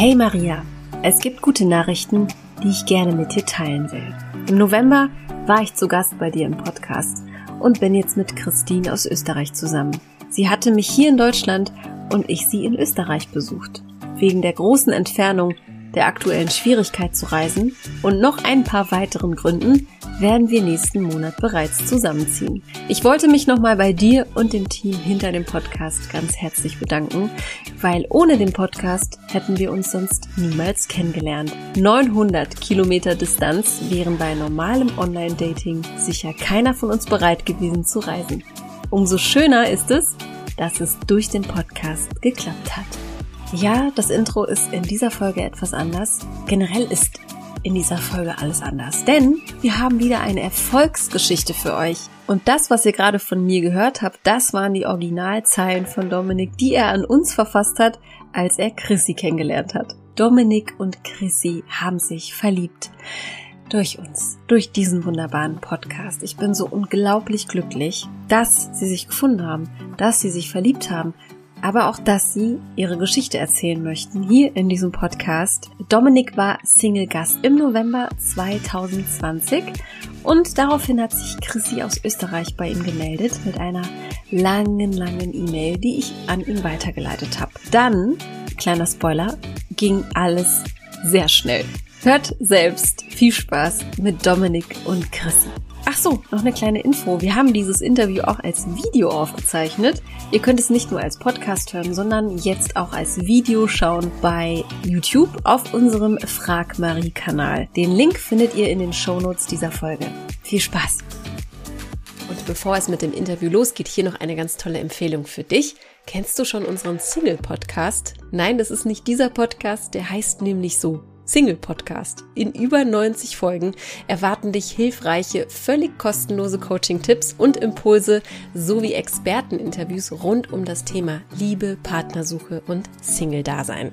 Hey Maria, es gibt gute Nachrichten, die ich gerne mit dir teilen will. Im November war ich zu Gast bei dir im Podcast und bin jetzt mit Christine aus Österreich zusammen. Sie hatte mich hier in Deutschland und ich sie in Österreich besucht. Wegen der großen Entfernung, der aktuellen Schwierigkeit zu reisen und noch ein paar weiteren Gründen werden wir nächsten Monat bereits zusammenziehen. Ich wollte mich nochmal bei dir und dem Team hinter dem Podcast ganz herzlich bedanken, weil ohne den Podcast hätten wir uns sonst niemals kennengelernt. 900 Kilometer Distanz wären bei normalem Online-Dating sicher keiner von uns bereit gewesen zu reisen. Umso schöner ist es, dass es durch den Podcast geklappt hat. Ja, das Intro ist in dieser Folge etwas anders. Generell ist in dieser Folge alles anders, denn wir haben wieder eine Erfolgsgeschichte für euch. Und das, was ihr gerade von mir gehört habt, das waren die Originalzeilen von Dominik, die er an uns verfasst hat, als er Chrissy kennengelernt hat. Dominik und Chrissy haben sich verliebt. Durch uns, durch diesen wunderbaren Podcast. Ich bin so unglaublich glücklich, dass sie sich gefunden haben, dass sie sich verliebt haben, aber auch, dass sie ihre Geschichte erzählen möchten hier in diesem Podcast. Dominik war Single-Gast im November 2020 und daraufhin hat sich Chrissy aus Österreich bei ihm gemeldet mit einer langen, langen E-Mail, die ich an ihn weitergeleitet habe. Dann, kleiner Spoiler, ging alles sehr schnell. Hört selbst viel Spaß mit Dominik und Chrissy. Ach so, noch eine kleine Info. Wir haben dieses Interview auch als Video aufgezeichnet. Ihr könnt es nicht nur als Podcast hören, sondern jetzt auch als Video schauen bei YouTube auf unserem Frag Marie Kanal. Den Link findet ihr in den Shownotes dieser Folge. Viel Spaß! Und bevor es mit dem Interview losgeht, hier noch eine ganz tolle Empfehlung für dich. Kennst du schon unseren Single-Podcast? Nein, das ist nicht dieser Podcast, der heißt nämlich so Single-Podcast. In über 90 Folgen erwarten dich hilfreiche, völlig kostenlose Coaching-Tipps und Impulse sowie Experteninterviews rund um das Thema Liebe, Partnersuche und Single-Dasein.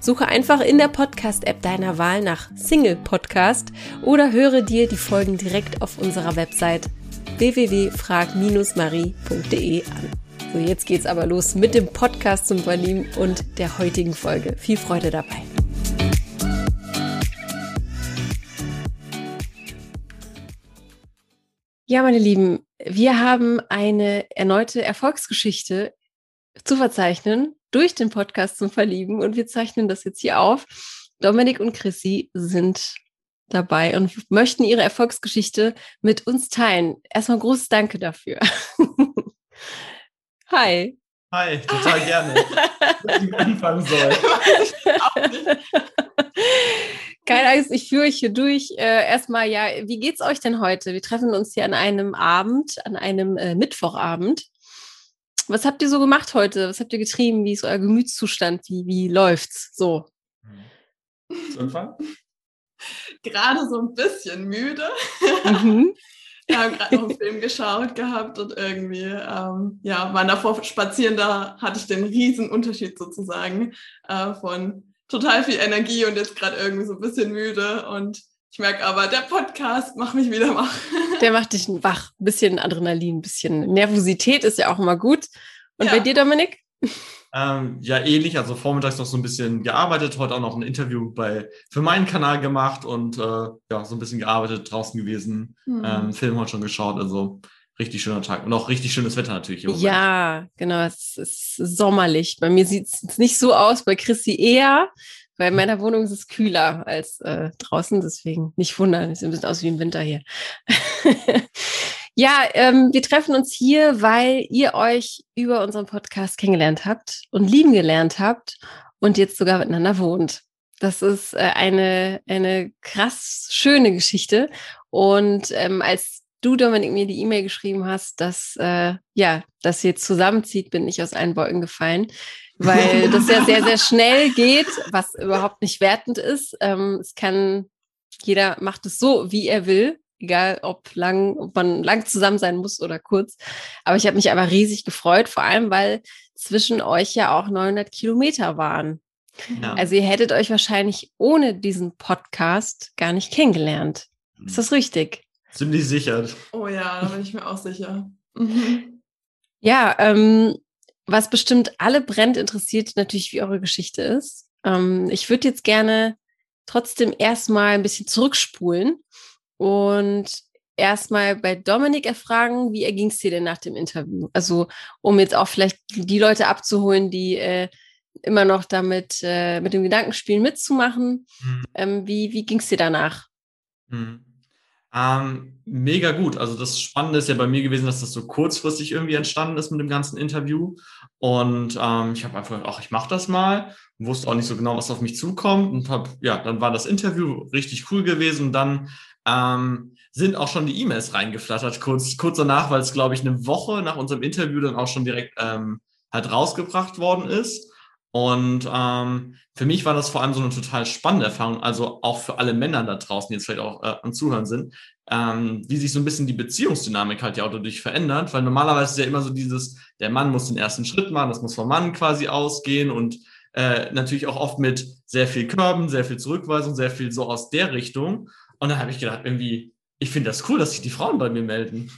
Suche einfach in der Podcast-App deiner Wahl nach Single-Podcast oder höre dir die Folgen direkt auf unserer Website www.frag-marie.de an. So, jetzt geht's aber los mit dem Podcast zum Verlieben und der heutigen Folge. Viel Freude dabei. Ja, meine Lieben, wir haben eine erneute Erfolgsgeschichte zu verzeichnen durch den Podcast zum Verlieben und wir zeichnen das jetzt hier auf. Dominik und Chrissy sind dabei und möchten ihre Erfolgsgeschichte mit uns teilen. Erstmal großes Danke dafür. Hi. Hi, total gerne. Dass ich anfangen soll. Keine Angst, ich führe euch hier durch. Äh, erstmal, ja, wie geht's euch denn heute? Wir treffen uns hier an einem Abend, an einem äh, Mittwochabend. Was habt ihr so gemacht heute? Was habt ihr getrieben? Wie ist euer Gemütszustand? Wie, wie läuft's so? Zu Anfang? Gerade so ein bisschen müde. Mhm. Wir haben gerade noch einen Film geschaut gehabt und irgendwie, ähm, ja, waren davor spazieren, da hatte ich den riesen Unterschied sozusagen äh, von total viel Energie und jetzt gerade irgendwie so ein bisschen müde und ich merke aber, der Podcast macht mich wieder wach. Der macht dich wach. Ein bisschen Adrenalin, ein bisschen Nervosität ist ja auch immer gut. Und ja. bei dir, Dominik? Ähm, ja, ähnlich. Also vormittags noch so ein bisschen gearbeitet, heute auch noch ein Interview bei, für meinen Kanal gemacht und äh, ja, so ein bisschen gearbeitet, draußen gewesen, mhm. ähm, Film heute schon geschaut. Also richtig schöner Tag und auch richtig schönes Wetter natürlich. Ja, genau. Es ist sommerlich. Bei mir sieht es nicht so aus, bei Chrissy eher. Weil in hm. meiner Wohnung ist es kühler als äh, draußen, deswegen nicht wundern. Es sieht ein bisschen aus wie im Winter hier. ja, ähm, wir treffen uns hier, weil ihr euch über unseren Podcast kennengelernt habt und lieben gelernt habt und jetzt sogar miteinander wohnt. Das ist äh, eine, eine krass schöne Geschichte. Und ähm, als du, Dominik, mir die E-Mail geschrieben hast, dass äh, ja, dass ihr jetzt zusammenzieht, bin ich aus allen Wolken gefallen, weil das ja sehr, sehr schnell geht, was überhaupt nicht wertend ist. Ähm, es kann, jeder macht es so, wie er will, egal ob lang, ob man lang zusammen sein muss oder kurz. Aber ich habe mich aber riesig gefreut, vor allem weil zwischen euch ja auch 900 Kilometer waren. Ja. Also ihr hättet euch wahrscheinlich ohne diesen Podcast gar nicht kennengelernt. Ist das richtig? Ziemlich sicher. Oh ja, da bin ich mir auch sicher. Mhm. Ja, ähm, was bestimmt alle brennt interessiert, natürlich, wie eure Geschichte ist. Ähm, ich würde jetzt gerne trotzdem erstmal ein bisschen zurückspulen und erstmal bei Dominik erfragen, wie erging es dir denn nach dem Interview? Also, um jetzt auch vielleicht die Leute abzuholen, die äh, immer noch damit äh, mit dem Gedankenspielen mitzumachen. Mhm. Ähm, wie wie ging es dir danach? Mhm. Ähm, mega gut. Also das Spannende ist ja bei mir gewesen, dass das so kurzfristig irgendwie entstanden ist mit dem ganzen Interview. Und ähm, ich habe einfach, ach, ich mache das mal. Wusste auch nicht so genau, was auf mich zukommt. Und hab, ja, dann war das Interview richtig cool gewesen. Und dann ähm, sind auch schon die E-Mails reingeflattert, kurz, kurz danach, weil es, glaube ich, eine Woche nach unserem Interview dann auch schon direkt ähm, halt rausgebracht worden ist. Und ähm, für mich war das vor allem so eine total spannende Erfahrung, also auch für alle Männer da draußen, die jetzt vielleicht auch äh, am Zuhören sind, ähm, wie sich so ein bisschen die Beziehungsdynamik halt ja auch dadurch verändert, weil normalerweise ist ja immer so dieses, der Mann muss den ersten Schritt machen, das muss vom Mann quasi ausgehen und äh, natürlich auch oft mit sehr viel Körben, sehr viel Zurückweisung, sehr viel so aus der Richtung. Und dann habe ich gedacht, irgendwie, ich finde das cool, dass sich die Frauen bei mir melden.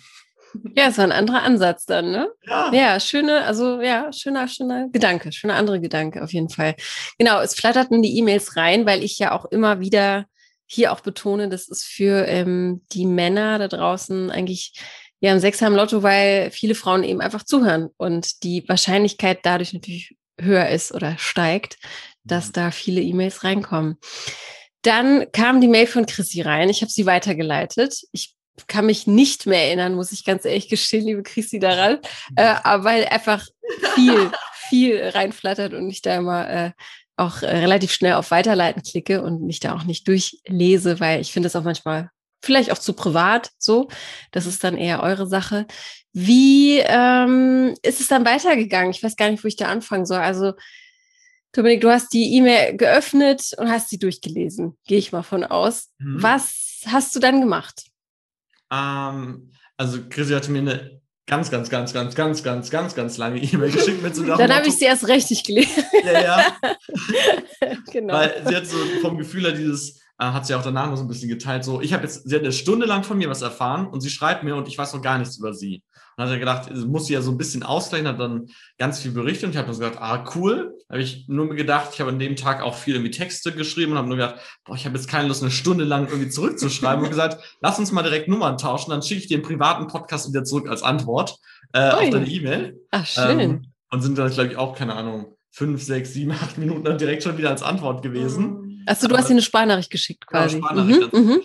Ja, es war ein anderer Ansatz dann, ne? Ja. Ja, schöne, also ja, schöner, schöner Gedanke, schöner andere Gedanke auf jeden Fall. Genau, es flatterten die E-Mails rein, weil ich ja auch immer wieder hier auch betone, das ist für ähm, die Männer da draußen eigentlich ja ein Sechser im Lotto, weil viele Frauen eben einfach zuhören und die Wahrscheinlichkeit dadurch natürlich höher ist oder steigt, dass mhm. da viele E-Mails reinkommen. Dann kam die Mail von Chrissy rein. Ich habe sie weitergeleitet. Ich kann mich nicht mehr erinnern, muss ich ganz ehrlich gestehen, liebe Chrissy, daran, äh, aber weil einfach viel, viel reinflattert und ich da immer äh, auch äh, relativ schnell auf Weiterleiten klicke und mich da auch nicht durchlese, weil ich finde es auch manchmal vielleicht auch zu privat so. Das ist dann eher eure Sache. Wie ähm, ist es dann weitergegangen? Ich weiß gar nicht, wo ich da anfangen soll. Also Dominik, du hast die E-Mail geöffnet und hast sie durchgelesen, gehe ich mal von aus. Mhm. Was hast du dann gemacht? Ähm, also Chrissy hatte mir eine ganz, ganz, ganz, ganz, ganz, ganz, ganz, ganz lange E-Mail geschickt mit so Dann habe ich sie erst richtig gelesen. Ja, ja. genau. Weil sie hat so vom Gefühl her dieses, hat sie auch danach noch so ein bisschen geteilt, so, ich habe jetzt, sie hat eine Stunde lang von mir was erfahren und sie schreibt mir und ich weiß noch gar nichts über sie. Und hat er gedacht, muss sie ja so ein bisschen ausgleichen, hat dann ganz viel berichtet und ich habe dann so gedacht, ah, cool. habe ich nur gedacht, ich habe an dem Tag auch viel irgendwie Texte geschrieben und habe nur gedacht, boah, ich habe jetzt keine Lust, eine Stunde lang irgendwie zurückzuschreiben und gesagt, lass uns mal direkt Nummern tauschen, dann schicke ich dir einen privaten Podcast wieder zurück als Antwort äh, auf deine E-Mail. Ach, schön. Ähm, und sind dann, glaube ich, auch, keine Ahnung, fünf, sechs, sieben, acht Minuten dann direkt schon wieder als Antwort gewesen. Achso, du hast dir eine Sprachnachricht geschickt quasi. Ja, Sprachnachricht mhm, mhm.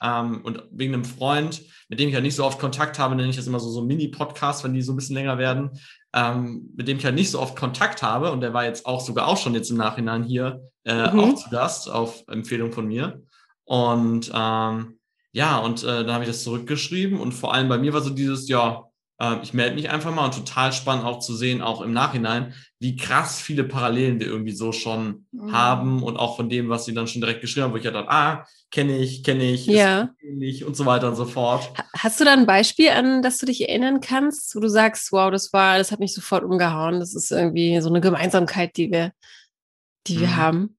Ähm, und wegen einem Freund, mit dem ich ja nicht so oft Kontakt habe, nenne ich das immer so, so Mini-Podcast, wenn die so ein bisschen länger werden, ähm, mit dem ich halt nicht so oft Kontakt habe. Und der war jetzt auch sogar auch schon jetzt im Nachhinein hier äh, mhm. auch zu Gast auf Empfehlung von mir. Und ähm, ja, und äh, dann habe ich das zurückgeschrieben und vor allem bei mir war so dieses, ja, ich melde mich einfach mal und total spannend auch zu sehen, auch im Nachhinein, wie krass viele Parallelen wir irgendwie so schon mhm. haben und auch von dem, was sie dann schon direkt geschrieben haben, wo ich ja dachte, ah, kenne ich, kenne ich, ja. ähnlich und so weiter und so fort. Hast du da ein Beispiel, an das du dich erinnern kannst, wo du sagst, wow, das war, das hat mich sofort umgehauen, das ist irgendwie so eine Gemeinsamkeit, die wir, die mhm. wir haben?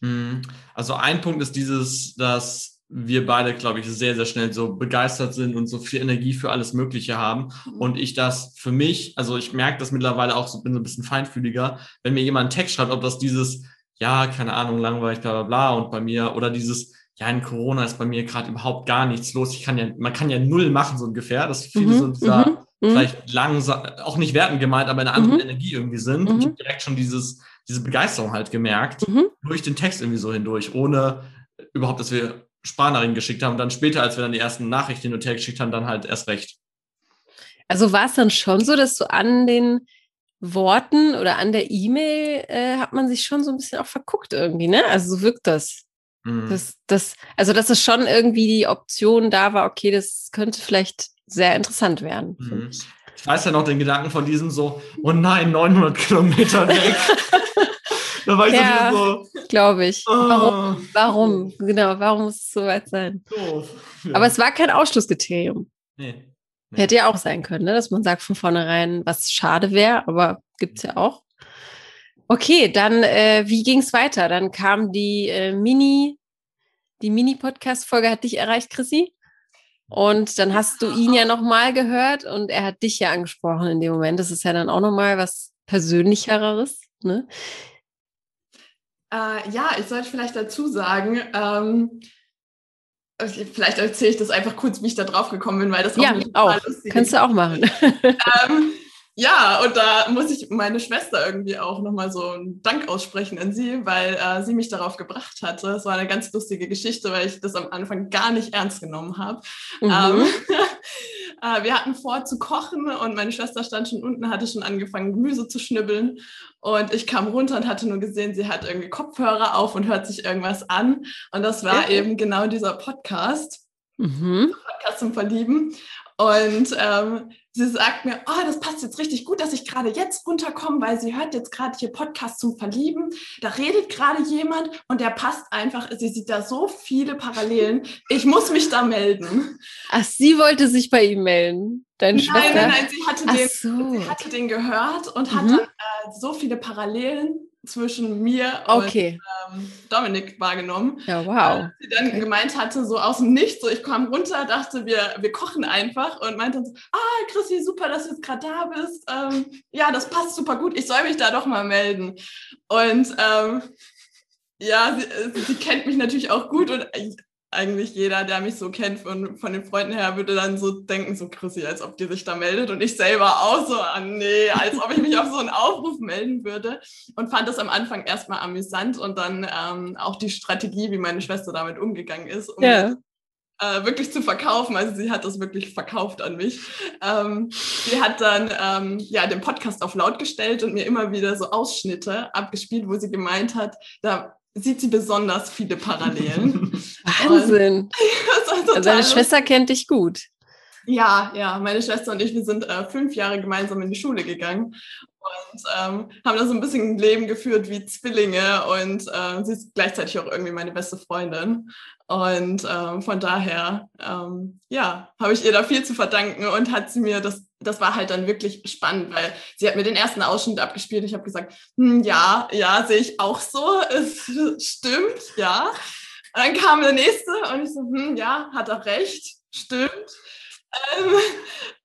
Mhm. Also ein Punkt ist dieses, dass wir beide, glaube ich, sehr, sehr schnell so begeistert sind und so viel Energie für alles Mögliche haben. Mhm. Und ich das für mich, also ich merke das mittlerweile auch, so bin so ein bisschen feinfühliger, wenn mir jemand einen Text schreibt, ob das dieses, ja, keine Ahnung, langweilig, bla bla bla und bei mir, oder dieses, ja, in Corona ist bei mir gerade überhaupt gar nichts los. Ich kann ja, man kann ja null machen, so ungefähr, dass viele mhm. so dieser mhm. mhm. vielleicht langsam, auch nicht werten gemeint, aber in einer anderen mhm. Energie irgendwie sind. Ich habe direkt schon dieses, diese Begeisterung halt gemerkt, durch den Text irgendwie so hindurch, ohne überhaupt, dass wir Sprachnachrichten geschickt haben. Und dann später, als wir dann die ersten Nachrichten hin und her geschickt haben, dann halt erst recht. Also war es dann schon so, dass du an den Worten oder an der E-Mail äh, hat man sich schon so ein bisschen auch verguckt irgendwie, ne? Also so wirkt das. Mhm. das, das also, dass es schon irgendwie die Option da war, okay, das könnte vielleicht sehr interessant werden. Mhm. Ich weiß ja noch den Gedanken von diesem so, oh nein, 900 Kilometer weg. Da war ich ja, so, glaube ich. Oh. Warum? Warum? Genau, warum muss es so weit sein? Doof. Ja. Aber es war kein Ausschlusskriterium. Nee. nee. Hätte ja auch sein können, ne? dass man sagt von vornherein, was schade wäre, aber gibt es ja auch. Okay, dann äh, wie ging es weiter? Dann kam die äh, Mini, die Mini-Podcast-Folge hat dich erreicht, Chrissy. Und dann hast du ihn ja nochmal gehört und er hat dich ja angesprochen in dem Moment. Das ist ja dann auch nochmal was Persönlicheres. Ne? Äh, ja, ich sollte vielleicht dazu sagen, ähm, vielleicht erzähle ich das einfach kurz, wie ich da drauf gekommen bin, weil das auch ja, auch. Kannst du auch machen. ähm, ja, und da muss ich meine Schwester irgendwie auch nochmal so einen Dank aussprechen an sie, weil äh, sie mich darauf gebracht hatte. Es war eine ganz lustige Geschichte, weil ich das am Anfang gar nicht ernst genommen habe. Mhm. Ähm, äh, wir hatten vor zu kochen und meine Schwester stand schon unten, hatte schon angefangen, Gemüse zu schnibbeln. Und ich kam runter und hatte nur gesehen, sie hat irgendwie Kopfhörer auf und hört sich irgendwas an. Und das war ja. eben genau dieser Podcast. Mhm. Podcast zum Verlieben. Und ähm, sie sagt mir, oh, das passt jetzt richtig gut, dass ich gerade jetzt runterkomme, weil sie hört jetzt gerade hier Podcast zum Verlieben. Da redet gerade jemand und der passt einfach. Sie sieht da so viele Parallelen. Ich muss mich da melden. Ach, sie wollte sich bei ihm melden. Deine nein, Schwester? nein, nein, sie hatte, den, so. sie hatte den gehört und mhm. hat dann äh, so viele Parallelen zwischen mir okay. und ähm, Dominik wahrgenommen. Ja, wow. Sie dann okay. gemeint hatte, so aus dem Nichts, so ich kam runter, dachte, wir, wir kochen einfach und meinte dann so, ah, Chrissy, super, dass du jetzt gerade da bist. Ähm, ja, das passt super gut, ich soll mich da doch mal melden. Und ähm, ja, sie, sie, kennt mich natürlich auch gut und eigentlich jeder, der mich so kennt von, von den Freunden her, würde dann so denken, so Chrissy, als ob die sich da meldet und ich selber auch so, ah, nee, als ob ich mich auf so einen Aufruf melden würde und fand das am Anfang erstmal amüsant und dann ähm, auch die Strategie, wie meine Schwester damit umgegangen ist, um ja. äh, wirklich zu verkaufen. Also sie hat das wirklich verkauft an mich. Ähm, sie hat dann ähm, ja den Podcast auf laut gestellt und mir immer wieder so Ausschnitte abgespielt, wo sie gemeint hat, da sieht sie besonders viele Parallelen. Wahnsinn. also deine Schwester kennt dich gut. Ja, ja, meine Schwester und ich, wir sind äh, fünf Jahre gemeinsam in die Schule gegangen und ähm, haben da so ein bisschen ein Leben geführt wie Zwillinge und äh, sie ist gleichzeitig auch irgendwie meine beste Freundin. Und ähm, von daher, ähm, ja, habe ich ihr da viel zu verdanken und hat sie mir das, das war halt dann wirklich spannend, weil sie hat mir den ersten Ausschnitt abgespielt. Ich habe gesagt, hm, ja, ja, sehe ich auch so, es stimmt, ja. Dann kam der nächste und ich so, hm, ja, hat er recht, stimmt. Ähm,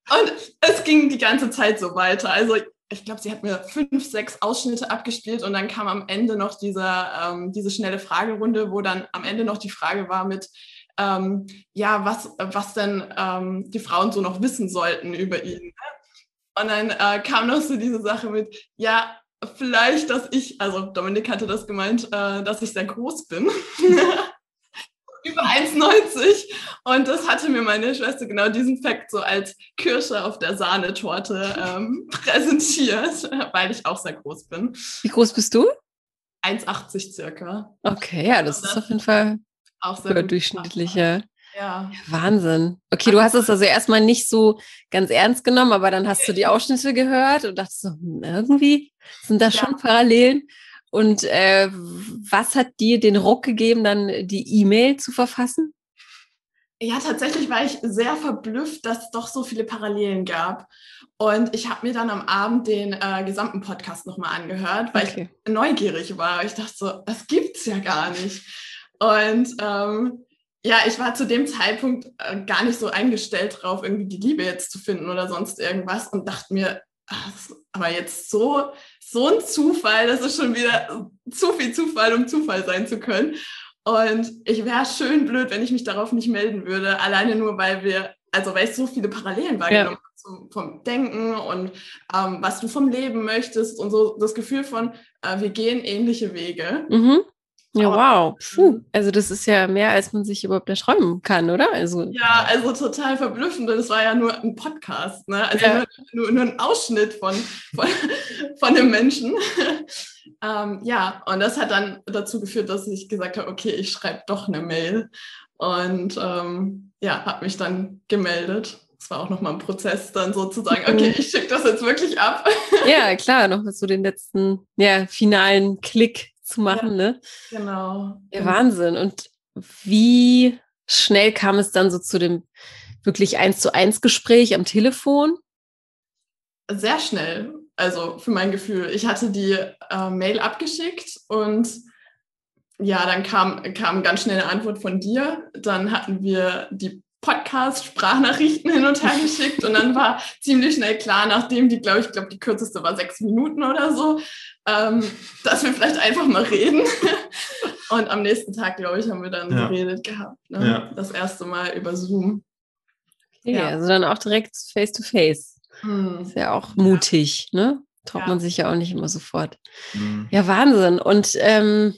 und es ging die ganze Zeit so weiter. Also ich glaube, sie hat mir fünf, sechs Ausschnitte abgespielt und dann kam am Ende noch diese, ähm, diese schnelle Fragerunde, wo dann am Ende noch die Frage war mit, ähm, ja, was, was denn ähm, die Frauen so noch wissen sollten über ihn. Ne? Und dann äh, kam noch so diese Sache mit, ja, vielleicht, dass ich, also Dominik hatte das gemeint, äh, dass ich sehr groß bin. über 1,90. Und das hatte mir meine Schwester genau diesen Fakt so als Kirsche auf der Sahnetorte ähm, präsentiert, weil ich auch sehr groß bin. Wie groß bist du? 1,80 circa. Okay, ja, das, das ist auf jeden Fall auch sehr durchschnittlicher. Ja. Wahnsinn. Okay, du hast es also erstmal nicht so ganz ernst genommen, aber dann hast du die Ausschnitte gehört und dachtest so, hm, irgendwie sind da ja. schon Parallelen. Und äh, was hat dir den Ruck gegeben, dann die E-Mail zu verfassen? Ja, tatsächlich war ich sehr verblüfft, dass es doch so viele Parallelen gab. Und ich habe mir dann am Abend den äh, gesamten Podcast nochmal angehört, weil okay. ich neugierig war. Ich dachte so, das gibt's ja gar nicht. Und ähm, ja, ich war zu dem Zeitpunkt äh, gar nicht so eingestellt drauf, irgendwie die Liebe jetzt zu finden oder sonst irgendwas und dachte mir, aber jetzt so so ein Zufall, das ist schon wieder zu viel Zufall, um Zufall sein zu können. Und ich wäre schön blöd, wenn ich mich darauf nicht melden würde, alleine nur, weil wir, also weil ich so viele Parallelen wahrgenommen ja. habe vom Denken und ähm, was du vom Leben möchtest und so das Gefühl von, äh, wir gehen ähnliche Wege. Mhm. Ja, wow. Puh. Also das ist ja mehr, als man sich überhaupt erträumen kann, oder? Also, ja, also total verblüffend. Das war ja nur ein Podcast, ne? Also ja. nur, nur, nur, ein Ausschnitt von, von, von dem Menschen. ähm, ja, und das hat dann dazu geführt, dass ich gesagt habe, okay, ich schreibe doch eine Mail. Und ähm, ja, habe mich dann gemeldet. Es war auch nochmal ein Prozess, dann sozusagen, okay, ich schicke das jetzt wirklich ab. ja, klar, noch so den letzten, ja, finalen Klick zu machen, ja, ne? Genau. Ja, Wahnsinn. Und wie schnell kam es dann so zu dem wirklich eins zu eins Gespräch am Telefon? Sehr schnell. Also für mein Gefühl. Ich hatte die äh, Mail abgeschickt und ja, dann kam, kam ganz schnell eine Antwort von dir. Dann hatten wir die Podcast-Sprachnachrichten hin und her geschickt und dann war ziemlich schnell klar, nachdem die, glaube ich, glaube die kürzeste war sechs Minuten oder so, ähm, dass wir vielleicht einfach mal reden. Und am nächsten Tag, glaube ich, haben wir dann ja. geredet gehabt. Ne? Ja. Das erste Mal über Zoom. Okay, ja. also dann auch direkt face to face. Hm. Ist ja auch mutig, ne? Traut man sich ja auch nicht immer sofort. Hm. Ja, Wahnsinn. Und ähm,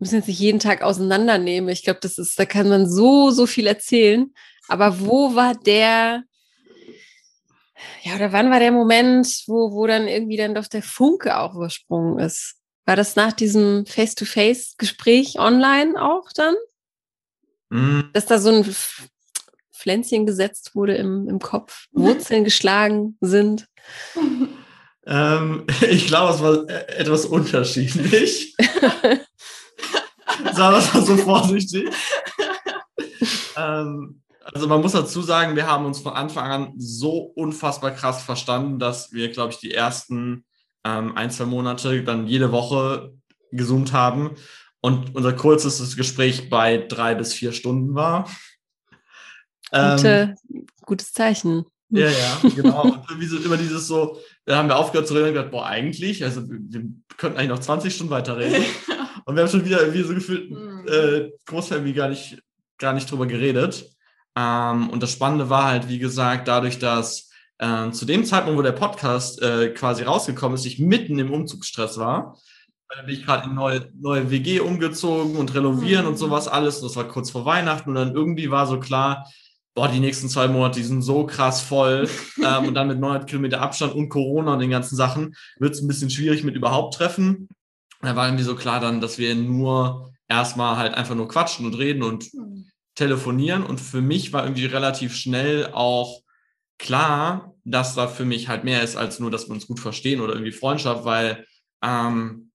müssen jetzt nicht jeden Tag auseinandernehmen. Ich glaube, das ist, da kann man so, so viel erzählen. Aber wo war der, ja, oder wann war der Moment, wo, wo dann irgendwie dann doch der Funke auch übersprungen ist? War das nach diesem Face-to-Face-Gespräch online auch dann? Mhm. Dass da so ein Pflänzchen gesetzt wurde im, im Kopf, Wurzeln geschlagen sind? Ähm, ich glaube, es war etwas unterschiedlich. Sagen wir es mal so vorsichtig. ähm, also man muss dazu sagen, wir haben uns von Anfang an so unfassbar krass verstanden, dass wir, glaube ich, die ersten ähm, ein, zwei Monate dann jede Woche gezoomt haben und unser kurzestes Gespräch bei drei bis vier Stunden war. Gute, ähm, gutes Zeichen. Ja, ja, genau. Und irgendwie so immer dieses so, da haben wir aufgehört zu reden und gesagt, boah, eigentlich, also wir könnten eigentlich noch 20 Stunden weiterreden. und wir haben schon wieder irgendwie so gefühlt mhm. äh, Großfamily gar nicht, gar nicht drüber geredet. Ähm, und das Spannende war halt, wie gesagt, dadurch, dass äh, zu dem Zeitpunkt, wo der Podcast äh, quasi rausgekommen ist, ich mitten im Umzugsstress war. Da bin ich gerade in neue, neue WG umgezogen und renovieren mhm. und sowas alles. Das war kurz vor Weihnachten und dann irgendwie war so klar, boah, die nächsten zwei Monate, die sind so krass voll. ähm, und dann mit 900 Kilometer Abstand und Corona und den ganzen Sachen wird es ein bisschen schwierig mit überhaupt treffen. Da war irgendwie so klar dann, dass wir nur erstmal halt einfach nur quatschen und reden und mhm. telefonieren. Und für mich war irgendwie relativ schnell auch klar, dass da für mich halt mehr ist als nur, dass wir uns gut verstehen oder irgendwie Freundschaft, weil ähm,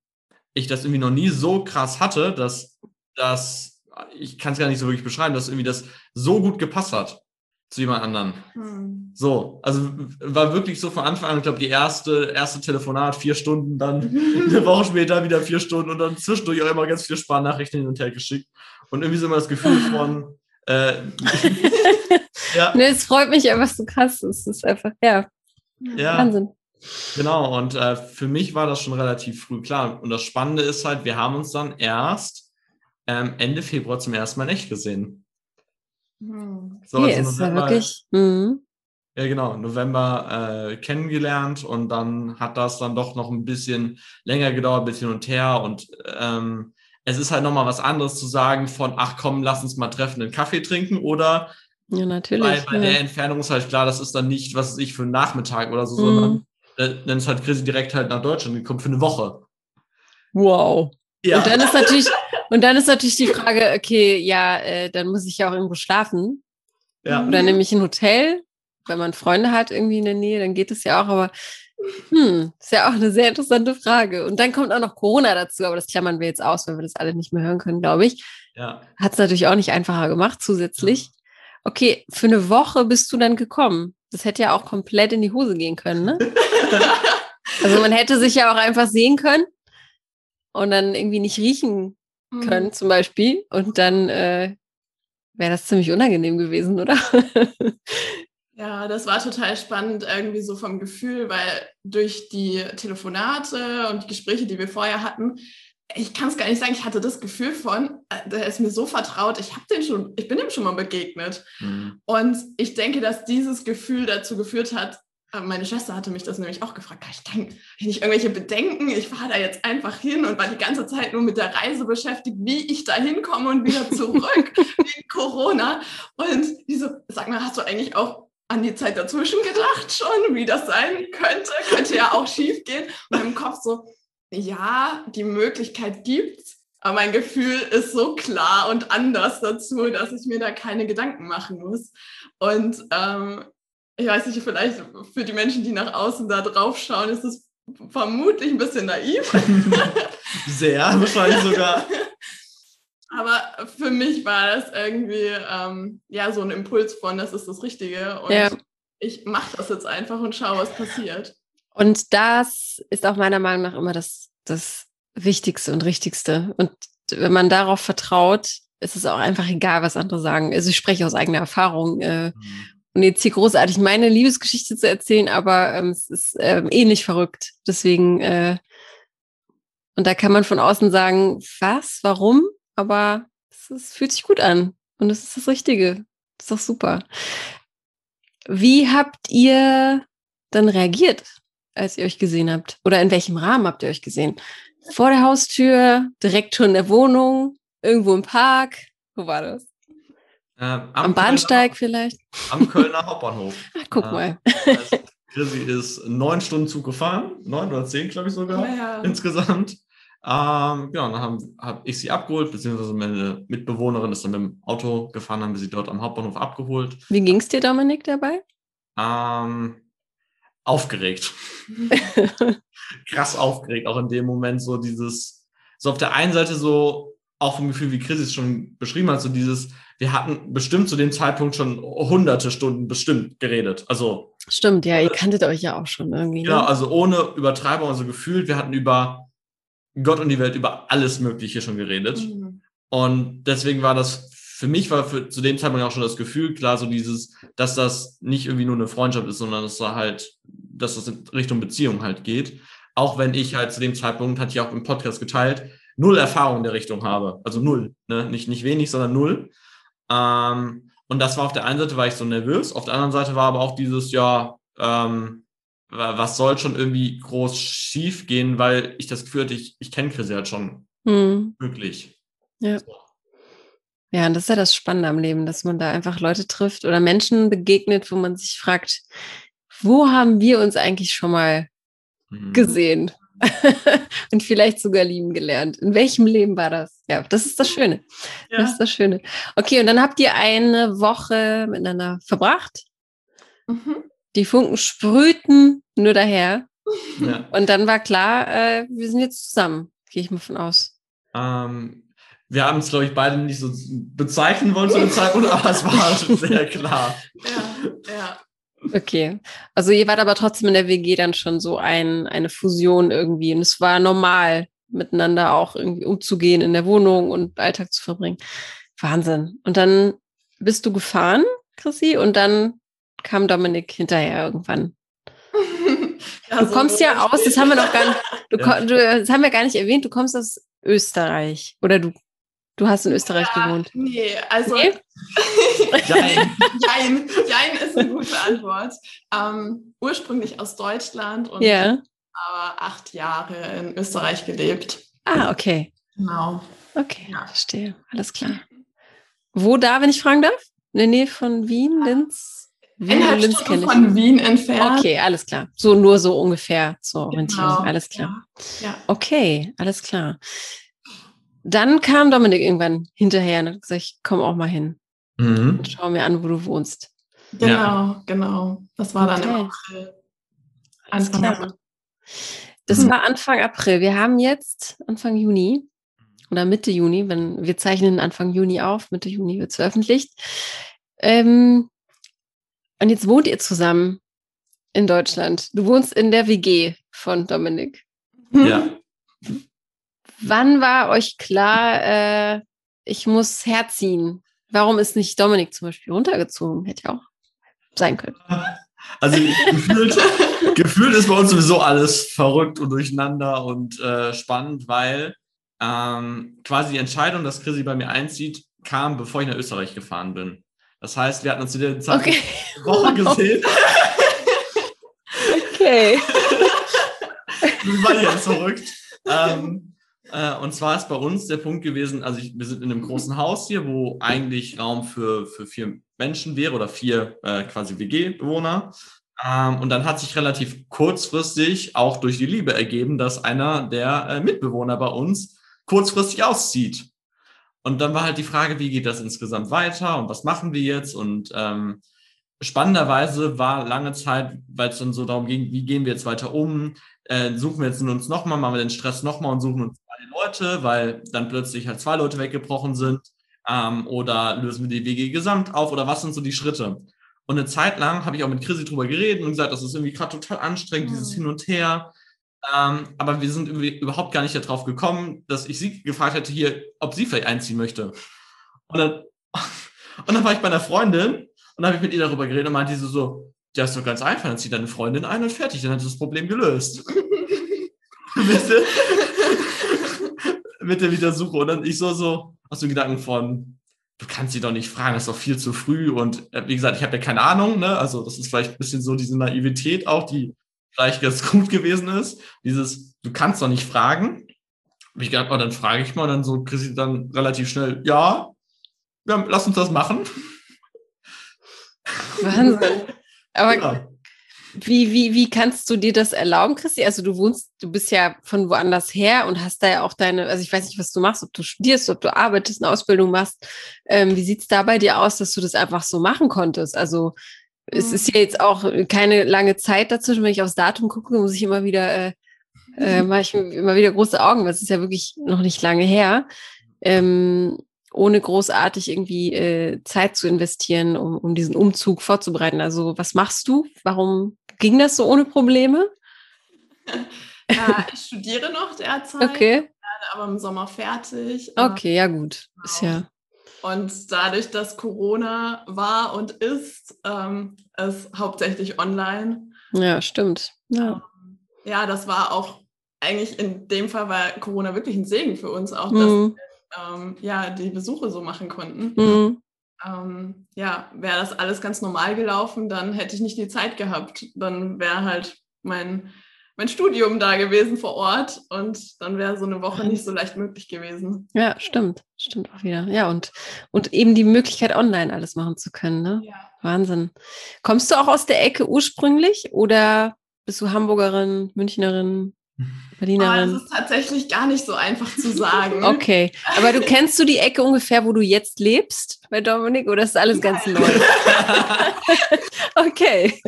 ich das irgendwie noch nie so krass hatte, dass das, ich kann es gar nicht so wirklich beschreiben, dass irgendwie das so gut gepasst hat zu jemand anderen. Hm. So, also war wirklich so von Anfang an, ich glaube, die erste, erste Telefonat, vier Stunden, dann eine Woche später wieder vier Stunden und dann zwischendurch auch immer ganz viele Sparnachrichten hin und her geschickt. Und irgendwie so immer das Gefühl von, äh, ja. Nee, es freut mich einfach so krass. Es ist einfach, ja, ja. Wahnsinn. Genau, und äh, für mich war das schon relativ früh klar. Und das Spannende ist halt, wir haben uns dann erst ähm, Ende Februar zum ersten Mal nicht gesehen. Hm. So, okay, also ist ja wirklich. Mhm. Ja, genau, November äh, kennengelernt und dann hat das dann doch noch ein bisschen länger gedauert, ein bisschen und her. Und ähm, es ist halt nochmal was anderes zu sagen von, ach komm, lass uns mal treffen, einen Kaffee trinken oder ja, natürlich. Bei, bei ja. der Entfernung ist halt klar, das ist dann nicht, was ich für einen Nachmittag oder so, mhm. sondern äh, dann ist halt Chrissy direkt halt nach Deutschland gekommen für eine Woche. Wow. Ja. Und dann ist natürlich, und dann ist natürlich die Frage, okay, ja, äh, dann muss ich ja auch irgendwo schlafen. Ja. Oder nämlich ein Hotel, wenn man Freunde hat irgendwie in der Nähe, dann geht es ja auch, aber hm, ist ja auch eine sehr interessante Frage. Und dann kommt auch noch Corona dazu, aber das klammern wir jetzt aus, weil wir das alle nicht mehr hören können, glaube ich. Ja. Hat es natürlich auch nicht einfacher gemacht zusätzlich. Okay, für eine Woche bist du dann gekommen. Das hätte ja auch komplett in die Hose gehen können, ne? also man hätte sich ja auch einfach sehen können und dann irgendwie nicht riechen mhm. können, mhm. zum Beispiel. Und dann äh, wäre das ziemlich unangenehm gewesen, oder? Ja, das war total spannend irgendwie so vom Gefühl, weil durch die Telefonate und die Gespräche, die wir vorher hatten, ich kann es gar nicht sagen, ich hatte das Gefühl von, äh, der ist mir so vertraut, ich habe den schon, ich bin ihm schon mal begegnet. Mhm. Und ich denke, dass dieses Gefühl dazu geführt hat, meine Schwester hatte mich das nämlich auch gefragt, ich denke, ich nicht irgendwelche Bedenken, ich fahre da jetzt einfach hin und war die ganze Zeit nur mit der Reise beschäftigt, wie ich da hinkomme und wieder zurück wegen Corona. Und die so, sag mal, hast du eigentlich auch an die Zeit dazwischen gedacht schon, wie das sein könnte? Könnte ja auch schief gehen. Und im Kopf so, ja, die Möglichkeit gibt's, aber mein Gefühl ist so klar und anders dazu, dass ich mir da keine Gedanken machen muss. Und ähm, ich weiß nicht, vielleicht für die Menschen, die nach außen da drauf schauen, ist es vermutlich ein bisschen naiv. Sehr, wahrscheinlich sogar. Aber für mich war das irgendwie ähm, ja so ein Impuls von, das ist das Richtige. Und ja. ich mache das jetzt einfach und schaue, was passiert. Und das ist auch meiner Meinung nach immer das, das Wichtigste und Richtigste. Und wenn man darauf vertraut, ist es auch einfach egal, was andere sagen. Also ich spreche aus eigener Erfahrung. Äh, mhm. Und jetzt hier großartig meine Liebesgeschichte zu erzählen, aber ähm, es ist ähm, ähnlich verrückt. Deswegen, äh, und da kann man von außen sagen, was, warum? Aber es, es fühlt sich gut an. Und es ist das Richtige. Das ist doch super. Wie habt ihr dann reagiert, als ihr euch gesehen habt? Oder in welchem Rahmen habt ihr euch gesehen? Vor der Haustür, direkt schon in der Wohnung, irgendwo im Park? Wo war das? Äh, am, am, Bahnsteig Kölner, vielleicht? Am Kölner Hauptbahnhof. Ach, guck äh, mal. Chrissy ist neun Stunden Zug gefahren, neun oder zehn, glaube ich sogar, ja. insgesamt. Ähm, genau, dann habe hab ich sie abgeholt, beziehungsweise meine Mitbewohnerin ist dann mit dem Auto gefahren, haben wir sie dort am Hauptbahnhof abgeholt. Wie ging es dir, Dominik, dabei? Ähm, aufgeregt. Krass aufgeregt, auch in dem Moment so dieses, so auf der einen Seite so, auch vom Gefühl, wie Chris es schon beschrieben hat, so dieses, wir hatten bestimmt zu dem Zeitpunkt schon hunderte Stunden bestimmt geredet. Also. Stimmt, ja, ihr kanntet euch ja auch schon irgendwie. Ja, ne? also ohne Übertreibung, also gefühlt, wir hatten über Gott und die Welt über alles Mögliche schon geredet. Mhm. Und deswegen war das, für mich war für, zu dem Zeitpunkt auch schon das Gefühl klar, so dieses, dass das nicht irgendwie nur eine Freundschaft ist, sondern dass da halt, dass das in Richtung Beziehung halt geht. Auch wenn ich halt zu dem Zeitpunkt, hatte ich auch im Podcast geteilt, null Erfahrung in der Richtung habe. Also null. Ne? Nicht, nicht wenig, sondern null. Ähm, und das war auf der einen Seite, war ich so nervös, auf der anderen Seite war aber auch dieses, ja, ähm, was soll schon irgendwie groß schief gehen, weil ich das Gefühl hatte, ich, ich kenne Chris halt schon hm. wirklich. Ja. So. Ja, und das ist ja das Spannende am Leben, dass man da einfach Leute trifft oder Menschen begegnet, wo man sich fragt, wo haben wir uns eigentlich schon mal mhm. gesehen? und vielleicht sogar lieben gelernt. In welchem Leben war das? Ja, das ist das Schöne. Ja. Das ist das Schöne. Okay, und dann habt ihr eine Woche miteinander verbracht. Mhm. Die Funken sprühten nur daher. Ja. Und dann war klar, äh, wir sind jetzt zusammen, gehe ich mal von aus. Ähm, wir haben es, glaube ich, beide nicht so bezeichnen wollen zu dem Zeitpunkt, aber es war sehr klar. Ja, ja. Okay. Also ihr wart aber trotzdem in der WG dann schon so ein, eine Fusion irgendwie. Und es war normal, miteinander auch irgendwie umzugehen in der Wohnung und Alltag zu verbringen. Wahnsinn. Und dann bist du gefahren, Chrissy, und dann kam Dominik hinterher irgendwann. Ja, du so kommst ja aus, das haben wir noch gar nicht, du, ja. du, das haben wir gar nicht erwähnt, du kommst aus Österreich. Oder du, du hast in Österreich ja, gewohnt. Nee, also nee? Jein. Jein. Jein ist eine gute Antwort. Ähm, ursprünglich aus Deutschland und ja. aber acht Jahre in Österreich gelebt. Ah, okay. Genau. Okay, ja. verstehe. Alles klar. Wo da, wenn ich fragen darf? In der Nähe von Wien, Linz? Wien Linz kenne ich. von Wien entfernt. Okay, alles klar. So nur so ungefähr zur Orientierung. Genau. Alles klar. Ja. ja. Okay, alles klar. Dann kam Dominik irgendwann hinterher und hat gesagt, ich komme auch mal hin. Mhm. Und schau mir an, wo du wohnst. Genau, ja. genau. Das war dann okay. im April. Anfang April. Das hm. war Anfang April. Wir haben jetzt Anfang Juni oder Mitte Juni, wenn wir zeichnen Anfang Juni auf, Mitte Juni wird es veröffentlicht. Ähm, und jetzt wohnt ihr zusammen in Deutschland. Du wohnst in der WG von Dominik. Ja. Wann war euch klar, äh, ich muss herziehen? Warum ist nicht Dominik zum Beispiel runtergezogen? Hätte ja auch sein können. Also gefühlt, gefühlt ist bei uns sowieso alles verrückt und durcheinander und äh, spannend, weil ähm, quasi die Entscheidung, dass Chrissy bei mir einzieht, kam, bevor ich nach Österreich gefahren bin. Das heißt, wir hatten uns in der Zeit okay. Woche gesehen. okay. das war jetzt verrückt. Ähm, äh, und zwar ist bei uns der Punkt gewesen, also ich, wir sind in einem großen Haus hier, wo eigentlich Raum für, für vier Menschen wäre oder vier äh, quasi WG-Bewohner. Ähm, und dann hat sich relativ kurzfristig auch durch die Liebe ergeben, dass einer der äh, Mitbewohner bei uns kurzfristig auszieht. Und dann war halt die Frage, wie geht das insgesamt weiter und was machen wir jetzt? Und ähm, spannenderweise war lange Zeit, weil es dann so darum ging, wie gehen wir jetzt weiter um? Äh, suchen wir jetzt uns nochmal, machen wir den Stress nochmal und suchen uns Leute, weil dann plötzlich halt zwei Leute weggebrochen sind. Ähm, oder lösen wir die WG gesamt auf oder was sind so die Schritte? Und eine Zeit lang habe ich auch mit Chrissy drüber geredet und gesagt, das ist irgendwie gerade total anstrengend, mhm. dieses Hin und Her. Ähm, aber wir sind überhaupt gar nicht darauf gekommen, dass ich sie gefragt hätte, hier, ob sie vielleicht einziehen möchte. Und dann, und dann war ich bei einer Freundin und dann habe ich mit ihr darüber geredet und meinte sie so, ja, ist doch ganz einfach, dann zieht deine Freundin ein und fertig, dann hat das Problem gelöst. mit, der, mit der Wiedersuche. Und dann ich so, so, aus dem Gedanken von, du kannst sie doch nicht fragen, das ist doch viel zu früh. Und äh, wie gesagt, ich habe ja keine Ahnung, ne? Also das ist vielleicht ein bisschen so diese Naivität auch, die vielleicht ganz gut gewesen ist. Dieses, du kannst doch nicht fragen. Hab ich gedacht, oh, dann frage ich mal, und dann so kriegst du dann relativ schnell, ja, ja, lass uns das machen. Wahnsinn. Aber ja. Wie, wie, wie kannst du dir das erlauben, Christi? Also du wohnst, du bist ja von woanders her und hast da ja auch deine, also ich weiß nicht, was du machst, ob du studierst, ob du arbeitest, eine Ausbildung machst. Ähm, wie sieht es da bei dir aus, dass du das einfach so machen konntest? Also es ist ja jetzt auch keine lange Zeit dazwischen. Wenn ich aufs Datum gucke, muss ich immer wieder, äh, äh, mache ich immer wieder große Augen, weil es ist ja wirklich noch nicht lange her. Ähm, ohne großartig irgendwie äh, Zeit zu investieren, um, um diesen Umzug vorzubereiten. Also was machst du? Warum ging das so ohne Probleme? Ja, ich studiere noch derzeit. Okay. Aber im Sommer fertig. Okay, ja gut. Genau. Ist ja. Und dadurch, dass Corona war und ist, ähm, ist hauptsächlich online. Ja, stimmt. Ja. Ähm, ja, das war auch eigentlich in dem Fall war Corona wirklich ein Segen für uns, auch dass mhm. wir, ähm, ja, die Besuche so machen konnten. Mhm. Ähm, ja, wäre das alles ganz normal gelaufen, dann hätte ich nicht die Zeit gehabt. Dann wäre halt mein mein Studium da gewesen vor Ort und dann wäre so eine Woche nicht so leicht möglich gewesen. Ja, stimmt. Stimmt auch wieder. Ja, und, und eben die Möglichkeit, online alles machen zu können. Ne? Ja. Wahnsinn. Kommst du auch aus der Ecke ursprünglich oder bist du Hamburgerin, Münchnerin? Berlinerin. Oh, das ist tatsächlich gar nicht so einfach zu sagen. okay, aber du kennst du die Ecke ungefähr, wo du jetzt lebst bei Dominik oder ist alles ganz neu? okay.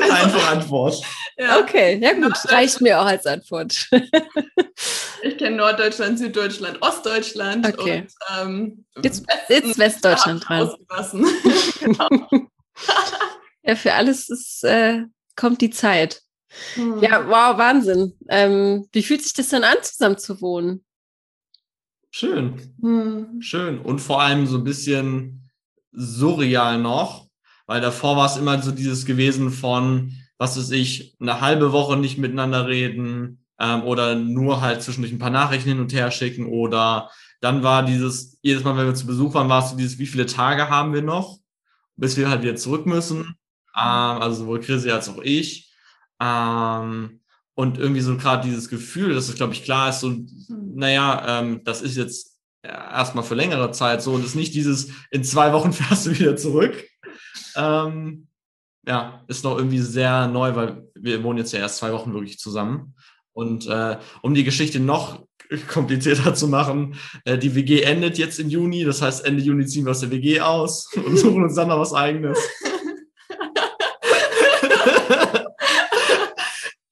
Einfach Antwort. Ja. Okay, ja gut, reicht mir auch als Antwort. ich kenne Norddeutschland, Süddeutschland, Ostdeutschland okay. und ähm, jetzt, jetzt Westdeutschland dran. genau. ja, für alles ist, äh, kommt die Zeit. Hm. Ja, wow, Wahnsinn. Ähm, wie fühlt sich das denn an, zusammen zu wohnen? Schön. Hm. Schön. Und vor allem so ein bisschen surreal noch, weil davor war es immer so dieses gewesen von, was weiß ich, eine halbe Woche nicht miteinander reden ähm, oder nur halt zwischendurch ein paar Nachrichten hin und her schicken oder dann war dieses, jedes Mal, wenn wir zu Besuch waren, war es so dieses, wie viele Tage haben wir noch, bis wir halt wieder zurück müssen. Ähm, also sowohl Chrissy als auch ich. Ähm, und irgendwie so gerade dieses Gefühl, dass es, glaube ich, klar ist, so, naja, ähm, das ist jetzt erstmal für längere Zeit so und ist nicht dieses, in zwei Wochen fährst du wieder zurück. Ähm, ja, ist noch irgendwie sehr neu, weil wir wohnen jetzt ja erst zwei Wochen wirklich zusammen. Und äh, um die Geschichte noch komplizierter zu machen, äh, die WG endet jetzt im Juni, das heißt Ende Juni ziehen wir aus der WG aus und suchen uns dann noch was eigenes.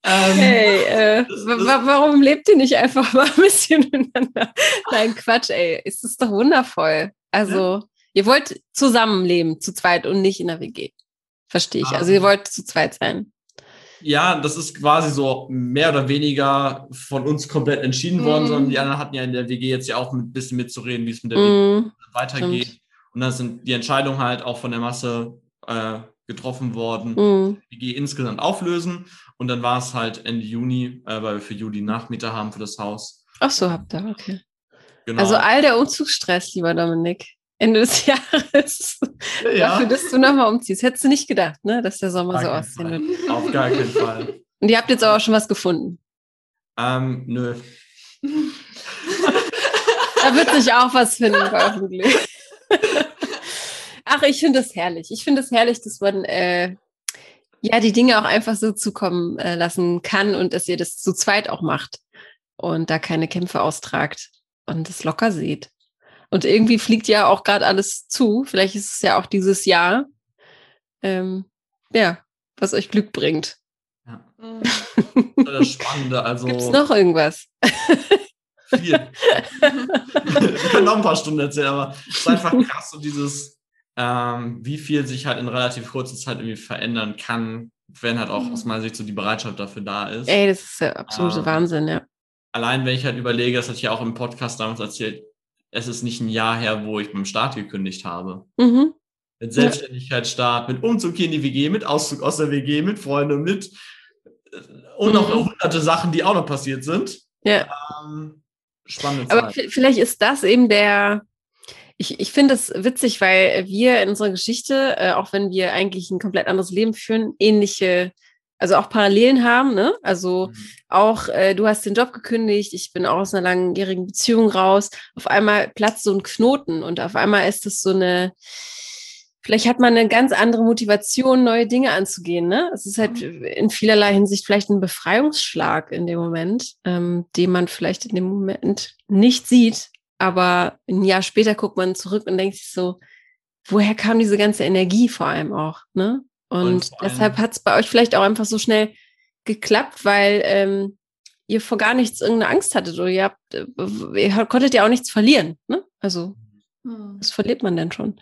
Ähm, hey, äh, warum lebt ihr nicht einfach mal ein bisschen miteinander? Nein, Quatsch, ey. Es ist doch wundervoll. Also, ihr wollt zusammenleben, zu zweit und nicht in der WG. Verstehe ich. Also, ihr wollt zu zweit sein. Ja, das ist quasi so mehr oder weniger von uns komplett entschieden worden, mm. sondern die anderen hatten ja in der WG jetzt ja auch ein bisschen mitzureden, wie es mit der mm. WG weitergeht. Stimmt. Und dann sind die Entscheidungen halt auch von der Masse äh, getroffen worden, mm. WG insgesamt auflösen. Und dann war es halt Ende Juni, äh, weil wir für Juli Nachmieter haben für das Haus. Ach so, habt ihr, okay. Genau. Also all der Umzugsstress, lieber Dominik, Ende des Jahres, ja. dafür, dass du nochmal umziehst. Hättest du nicht gedacht, ne, dass der Sommer gar so aussehen wird. Auf gar keinen Fall. Und ihr habt jetzt aber schon was gefunden? Ähm, nö. da wird sich auch was finden, hoffentlich. Ach, ich finde das herrlich. Ich finde es das herrlich, dass man äh, ja, die Dinge auch einfach so zukommen äh, lassen kann und dass ihr das zu zweit auch macht und da keine Kämpfe austragt und es locker seht. Und irgendwie fliegt ja auch gerade alles zu. Vielleicht ist es ja auch dieses Jahr, ähm, ja, was euch Glück bringt. Ja. Das Spannende, also. Gibt's noch irgendwas? Viel. ich kann noch ein paar Stunden erzählen, aber es ist einfach krass, so dieses, ähm, wie viel sich halt in relativ kurzer Zeit irgendwie verändern kann, wenn halt auch mhm. aus meiner Sicht so die Bereitschaft dafür da ist. Ey, das ist ja absolute ähm, Wahnsinn, ja. Allein, wenn ich halt überlege, das hatte ich ja auch im Podcast damals erzählt, es ist nicht ein Jahr her, wo ich beim Start gekündigt habe. Mhm. Mit Selbstständigkeitsstart, mit Umzug hier in die WG, mit Auszug aus der WG, mit Freunden, mit äh, und noch mhm. hunderte Sachen, die auch noch passiert sind. Ja. Ähm, spannende Zeit. Aber vielleicht ist das eben der, ich, ich finde es witzig, weil wir in unserer Geschichte, äh, auch wenn wir eigentlich ein komplett anderes Leben führen, ähnliche also auch Parallelen haben, ne? Also mhm. auch, äh, du hast den Job gekündigt, ich bin auch aus einer langjährigen Beziehung raus. Auf einmal platzt so ein Knoten und auf einmal ist es so eine, vielleicht hat man eine ganz andere Motivation, neue Dinge anzugehen, ne? Es ist halt mhm. in vielerlei Hinsicht vielleicht ein Befreiungsschlag in dem Moment, ähm, den man vielleicht in dem Moment nicht sieht, aber ein Jahr später guckt man zurück und denkt sich so, woher kam diese ganze Energie vor allem auch, ne? Und deshalb hat es bei euch vielleicht auch einfach so schnell geklappt, weil ähm, ihr vor gar nichts irgendeine Angst hattet oder ihr, habt, äh, ihr konntet ja auch nichts verlieren. Ne? Also, hm. was verliert man denn schon?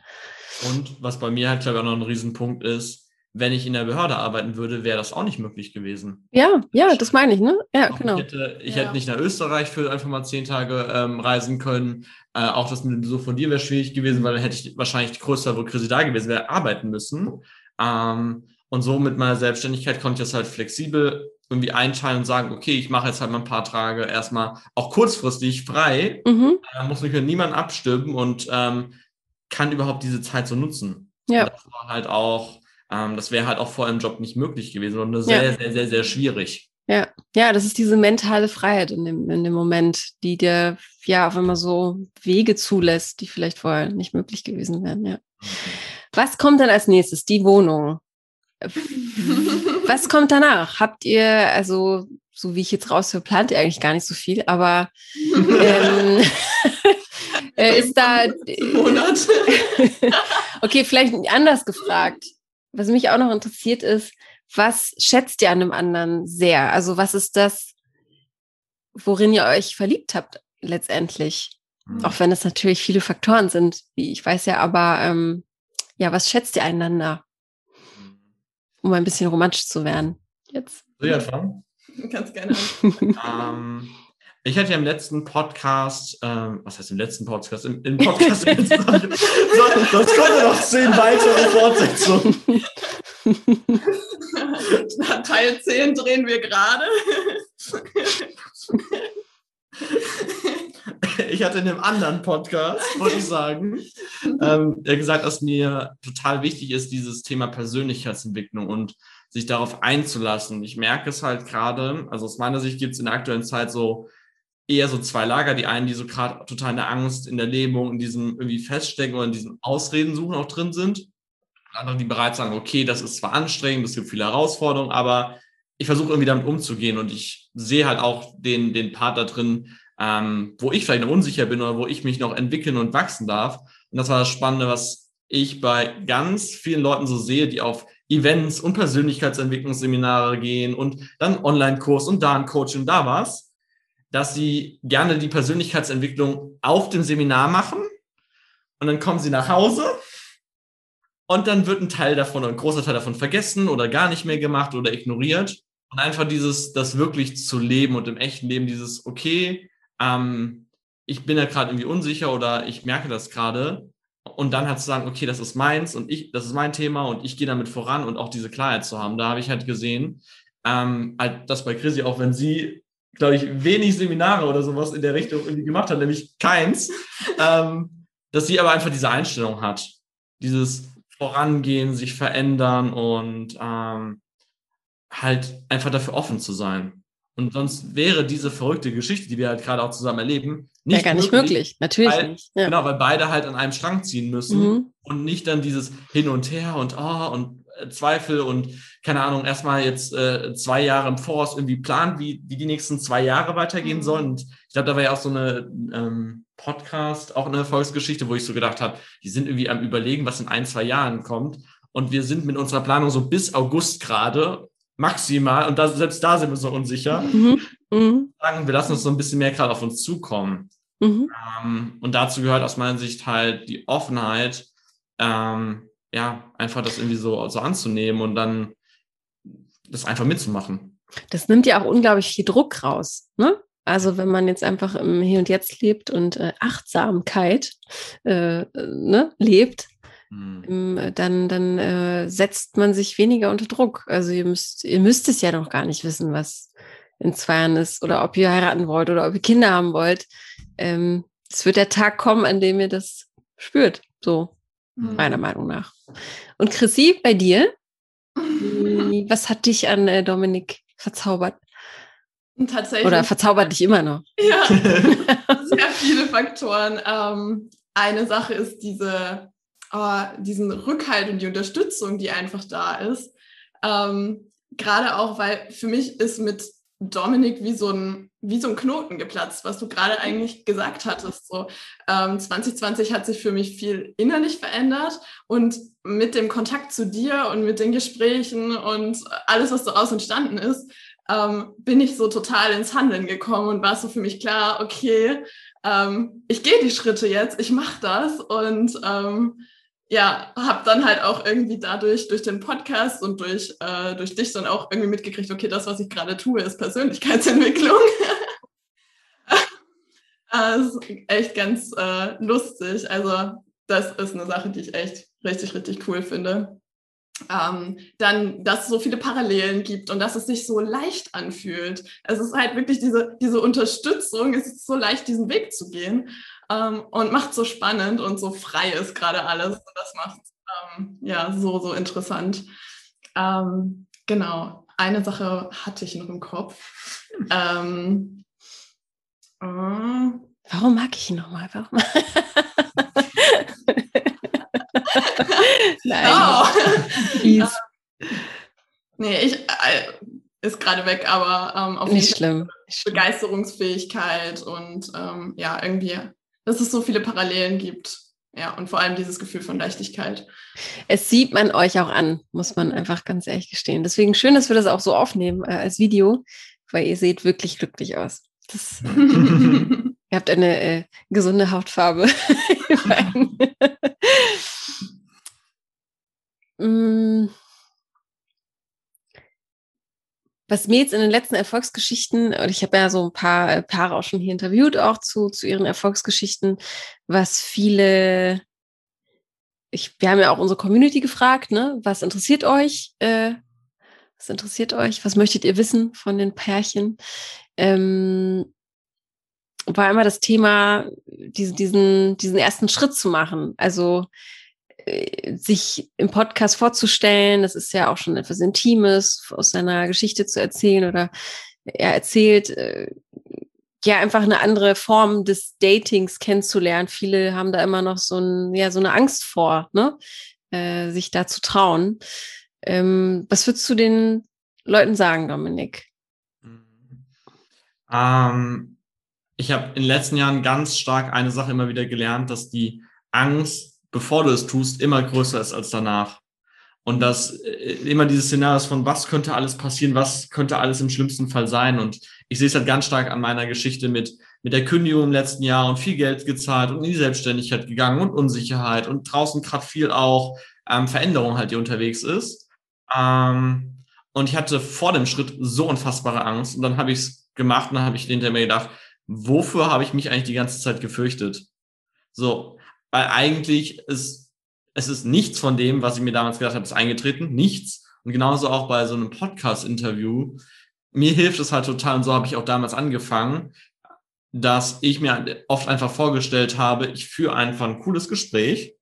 Und was bei mir halt, glaube ich, auch noch ein Riesenpunkt ist, wenn ich in der Behörde arbeiten würde, wäre das auch nicht möglich gewesen. Ja, ja, das meine ich, ne? Ja, auch genau. Ich, hätte, ich ja. hätte nicht nach Österreich für einfach mal zehn Tage ähm, reisen können. Äh, auch das mit dem Besuch von dir wäre schwierig gewesen, weil dann hätte ich wahrscheinlich die größte, wo Krise da gewesen wäre, arbeiten müssen. Ähm, und so mit meiner Selbstständigkeit konnte ich das halt flexibel irgendwie einteilen und sagen, okay, ich mache jetzt halt mal ein paar Tage erstmal auch kurzfristig frei, mhm. äh, muss mich mit niemandem abstimmen und ähm, kann überhaupt diese Zeit so nutzen. Ja. Und das war halt auch, ähm, das wäre halt auch vor einem Job nicht möglich gewesen und sehr, ja. sehr, sehr, sehr schwierig. Ja, ja, das ist diese mentale Freiheit in dem, in dem Moment, die dir ja auf einmal so Wege zulässt, die vielleicht vorher nicht möglich gewesen wären, ja. Was kommt dann als nächstes? Die Wohnung. Was kommt danach? Habt ihr, also, so wie ich jetzt raushöre, plant ihr eigentlich gar nicht so viel, aber ähm, äh, ist da. Monat. okay, vielleicht anders gefragt. Was mich auch noch interessiert ist, was schätzt ihr an dem anderen sehr? Also, was ist das, worin ihr euch verliebt habt letztendlich? Mhm. Auch wenn es natürlich viele Faktoren sind, wie ich weiß ja, aber ähm, ja, was schätzt ihr einander? Um ein bisschen romantisch zu werden. Jetzt. Soll ich anfangen? Ganz gerne. ähm, ich hatte ja im letzten Podcast, ähm, was heißt im letzten Podcast? Im, im Podcast, sonst kommen noch zehn weitere Fortsetzungen. Teil 10 drehen wir gerade. ich hatte in einem anderen Podcast, wollte ich sagen, ähm, gesagt, dass mir total wichtig ist, dieses Thema Persönlichkeitsentwicklung und sich darauf einzulassen. Ich merke es halt gerade, also aus meiner Sicht gibt es in der aktuellen Zeit so eher so zwei Lager. Die einen, die so gerade total in der Angst, in der Lähmung, in diesem irgendwie Feststecken oder in diesem Ausreden suchen auch drin sind. Andere, die bereits sagen, okay, das ist zwar anstrengend, es gibt viele Herausforderungen, aber ich versuche irgendwie damit umzugehen und ich sehe halt auch den, den Part da drin, ähm, wo ich vielleicht noch unsicher bin oder wo ich mich noch entwickeln und wachsen darf. Und das war das Spannende, was ich bei ganz vielen Leuten so sehe, die auf Events und Persönlichkeitsentwicklungsseminare gehen und dann Online-Kurs und da ein Coaching, da was, dass sie gerne die Persönlichkeitsentwicklung auf dem Seminar machen und dann kommen sie nach Hause und dann wird ein Teil davon, ein großer Teil davon vergessen oder gar nicht mehr gemacht oder ignoriert. Und einfach dieses, das wirklich zu leben und im echten Leben dieses, okay, ähm, ich bin ja gerade irgendwie unsicher oder ich merke das gerade. Und dann halt zu sagen, okay, das ist meins und ich, das ist mein Thema und ich gehe damit voran und auch diese Klarheit zu haben. Da habe ich halt gesehen, ähm, halt bei Chrissy, auch wenn sie, glaube ich, wenig Seminare oder sowas in der Richtung irgendwie gemacht hat, nämlich keins, ähm, dass sie aber einfach diese Einstellung hat. Dieses Vorangehen, sich verändern und ähm, halt einfach dafür offen zu sein. Und sonst wäre diese verrückte Geschichte, die wir halt gerade auch zusammen erleben, nicht ja, gar nicht möglich. möglich. Natürlich weil, nicht. Ja. Genau, weil beide halt an einem Strang ziehen müssen mhm. und nicht dann dieses Hin und Her und oh und Zweifel und keine Ahnung, erstmal jetzt äh, zwei Jahre im Voraus irgendwie planen, wie, wie die nächsten zwei Jahre weitergehen mhm. sollen. Und ich glaube, da war ja auch so eine ähm, Podcast, auch eine Erfolgsgeschichte, wo ich so gedacht habe, die sind irgendwie am Überlegen, was in ein, zwei Jahren kommt. Und wir sind mit unserer Planung so bis August gerade maximal, und da, selbst da sind wir so unsicher, mhm. Mhm. sagen, wir lassen uns so ein bisschen mehr gerade auf uns zukommen. Mhm. Ähm, und dazu gehört aus meiner Sicht halt die Offenheit, ähm, ja, einfach das irgendwie so, so anzunehmen und dann das einfach mitzumachen. Das nimmt ja auch unglaublich viel Druck raus, ne? Also wenn man jetzt einfach im Hier und Jetzt lebt und äh, Achtsamkeit äh, ne, lebt, hm. dann, dann äh, setzt man sich weniger unter Druck. Also ihr müsst, ihr müsst es ja noch gar nicht wissen, was in zwei Jahren ist oder ob ihr heiraten wollt oder ob ihr Kinder haben wollt. Ähm, es wird der Tag kommen, an dem ihr das spürt. So, mhm. meiner Meinung nach. Und Chrissy, bei dir? was hat dich an äh, Dominik verzaubert? Tatsächlich. Oder verzaubert dich immer noch? Ja, sehr viele Faktoren. Ähm, eine Sache ist diese, oh, diesen Rückhalt und die Unterstützung, die einfach da ist. Ähm, Gerade auch, weil für mich ist mit Dominik wie so ein, wie so ein Knoten geplatzt, was du gerade eigentlich gesagt hattest. So, ähm, 2020 hat sich für mich viel innerlich verändert und mit dem Kontakt zu dir und mit den Gesprächen und alles, was daraus entstanden ist, ähm, bin ich so total ins Handeln gekommen und war so für mich klar, okay, ähm, ich gehe die Schritte jetzt, ich mache das und ähm, ja, habe dann halt auch irgendwie dadurch, durch den Podcast und durch, äh, durch dich dann auch irgendwie mitgekriegt, okay, das, was ich gerade tue, ist Persönlichkeitsentwicklung. das ist echt ganz äh, lustig. Also das ist eine Sache, die ich echt richtig, richtig cool finde. Ähm, dann, dass es so viele Parallelen gibt und dass es sich so leicht anfühlt. Es ist halt wirklich diese, diese Unterstützung, es ist so leicht, diesen Weg zu gehen ähm, und macht so spannend und so frei ist gerade alles. Und das macht ähm, ja so, so interessant. Ähm, genau, eine Sache hatte ich noch im Kopf. Ähm, äh, Warum mag ich ihn nochmal? Warum? Nein. Oh. ähm, nee, ich äh, ist gerade weg, aber ähm, auf jeden Fall Begeisterungsfähigkeit und ähm, ja, irgendwie dass es so viele Parallelen gibt. Ja, und vor allem dieses Gefühl von Leichtigkeit. Es sieht man euch auch an, muss man einfach ganz ehrlich gestehen. Deswegen schön, dass wir das auch so aufnehmen äh, als Video, weil ihr seht wirklich glücklich aus. Das, ihr habt eine äh, gesunde Hautfarbe. mm was mir jetzt in den letzten Erfolgsgeschichten, und ich habe ja so ein paar äh, Paare auch schon hier interviewt, auch zu, zu ihren Erfolgsgeschichten, was viele, ich, wir haben ja auch unsere Community gefragt, ne, was interessiert euch? Äh, was interessiert euch? Was möchtet ihr wissen von den Pärchen? Ähm, war immer das Thema, diese, diesen, diesen ersten Schritt zu machen. Also sich im Podcast vorzustellen. Das ist ja auch schon etwas Intimes, aus seiner Geschichte zu erzählen oder er erzählt, äh, ja, einfach eine andere Form des Datings kennenzulernen. Viele haben da immer noch so, ein, ja, so eine Angst vor, ne? Äh, sich da zu trauen. Ähm, was würdest du den Leuten sagen, Dominik? Ähm, ich habe in den letzten Jahren ganz stark eine Sache immer wieder gelernt, dass die Angst bevor du es tust, immer größer ist als danach. Und dass äh, immer dieses Szenario von, was könnte alles passieren, was könnte alles im schlimmsten Fall sein. Und ich sehe es halt ganz stark an meiner Geschichte mit, mit der Kündigung im letzten Jahr und viel Geld gezahlt und in die Selbstständigkeit gegangen und Unsicherheit und draußen gerade viel auch ähm, Veränderung halt, die unterwegs ist. Ähm, und ich hatte vor dem Schritt so unfassbare Angst. Und dann habe ich es gemacht und dann habe ich hinter mir gedacht, wofür habe ich mich eigentlich die ganze Zeit gefürchtet? So, weil eigentlich ist es ist nichts von dem, was ich mir damals gedacht habe, ist eingetreten, nichts. Und genauso auch bei so einem Podcast-Interview. Mir hilft es halt total, und so habe ich auch damals angefangen, dass ich mir oft einfach vorgestellt habe, ich führe einfach ein cooles Gespräch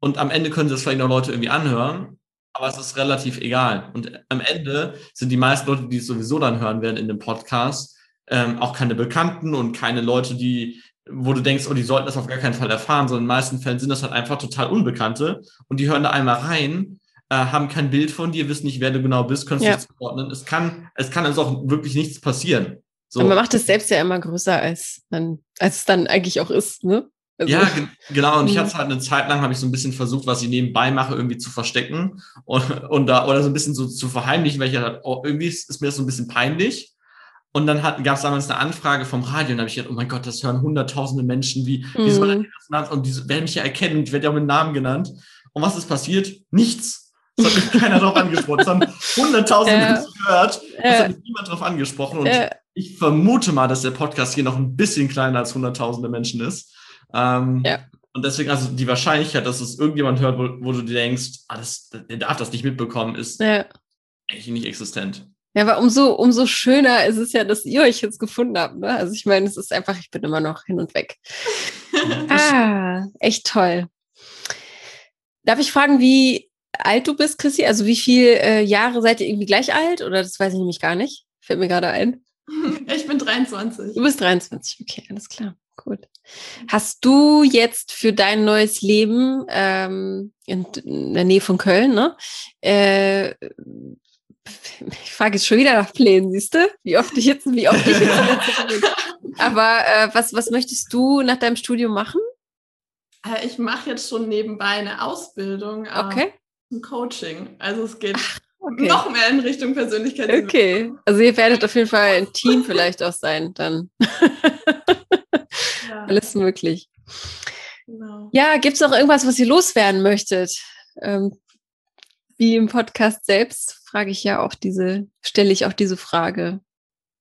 und am Ende können das vielleicht noch Leute irgendwie anhören, aber es ist relativ egal. Und am Ende sind die meisten Leute, die es sowieso dann hören werden in dem Podcast, ähm, auch keine Bekannten und keine Leute, die wo du denkst, oh, die sollten das auf gar keinen Fall erfahren, sondern in den meisten Fällen sind das halt einfach total Unbekannte und die hören da einmal rein, äh, haben kein Bild von dir, wissen nicht, wer du genau bist, können ja. nicht zuordnen. Es kann, es kann also auch wirklich nichts passieren. So. Und man macht es selbst ja immer größer, als, dann, als es dann eigentlich auch ist, ne? Also, ja, genau. Und ich hatte halt eine Zeit lang, habe ich so ein bisschen versucht, was ich nebenbei mache, irgendwie zu verstecken und, und da, oder so ein bisschen so zu verheimlichen, weil ich halt, oh, irgendwie ist, ist mir das so ein bisschen peinlich. Und dann gab es damals eine Anfrage vom Radio und da habe ich gedacht, oh mein Gott, das hören hunderttausende Menschen, wie, wie mhm. soll das Und die werden mich ja erkennen, ich werde ja auch mit Namen genannt. Und was ist passiert? Nichts. Es hat mich keiner darauf angesprochen. Es haben hunderttausende äh, Menschen gehört. Es äh, hat mich niemand darauf angesprochen. Und äh, Ich vermute mal, dass der Podcast hier noch ein bisschen kleiner als hunderttausende Menschen ist. Ähm, ja. Und deswegen, also die Wahrscheinlichkeit, dass es irgendjemand hört, wo, wo du dir denkst, ah, das, der darf das nicht mitbekommen, ist ja. eigentlich nicht existent. Ja, aber umso, umso schöner ist es ja, dass ihr euch jetzt gefunden habt. Ne? Also ich meine, es ist einfach, ich bin immer noch hin und weg. ah, echt toll. Darf ich fragen, wie alt du bist, Chrissy? Also wie viele äh, Jahre seid ihr irgendwie gleich alt? Oder das weiß ich nämlich gar nicht. Fällt mir gerade ein. Ich bin 23. Du bist 23, okay, alles klar. Gut. Hast du jetzt für dein neues Leben ähm, in, in, der Nähe von Köln, ne? Äh, ich frage jetzt schon wieder nach Plänen, siehst du? Wie oft ich jetzt, wie oft ich jetzt Aber äh, was, was möchtest du nach deinem Studium machen? Äh, ich mache jetzt schon nebenbei eine Ausbildung äh, okay. zum Coaching. Also es geht Ach, okay. noch mehr in Richtung Persönlichkeit. Okay, also ihr werdet auf jeden Fall ein Team vielleicht auch sein dann. ja. Alles möglich. Genau. Ja, gibt es noch irgendwas, was ihr loswerden möchtet? Ähm, wie im Podcast selbst frage ich ja auch diese, stelle ich auch diese Frage.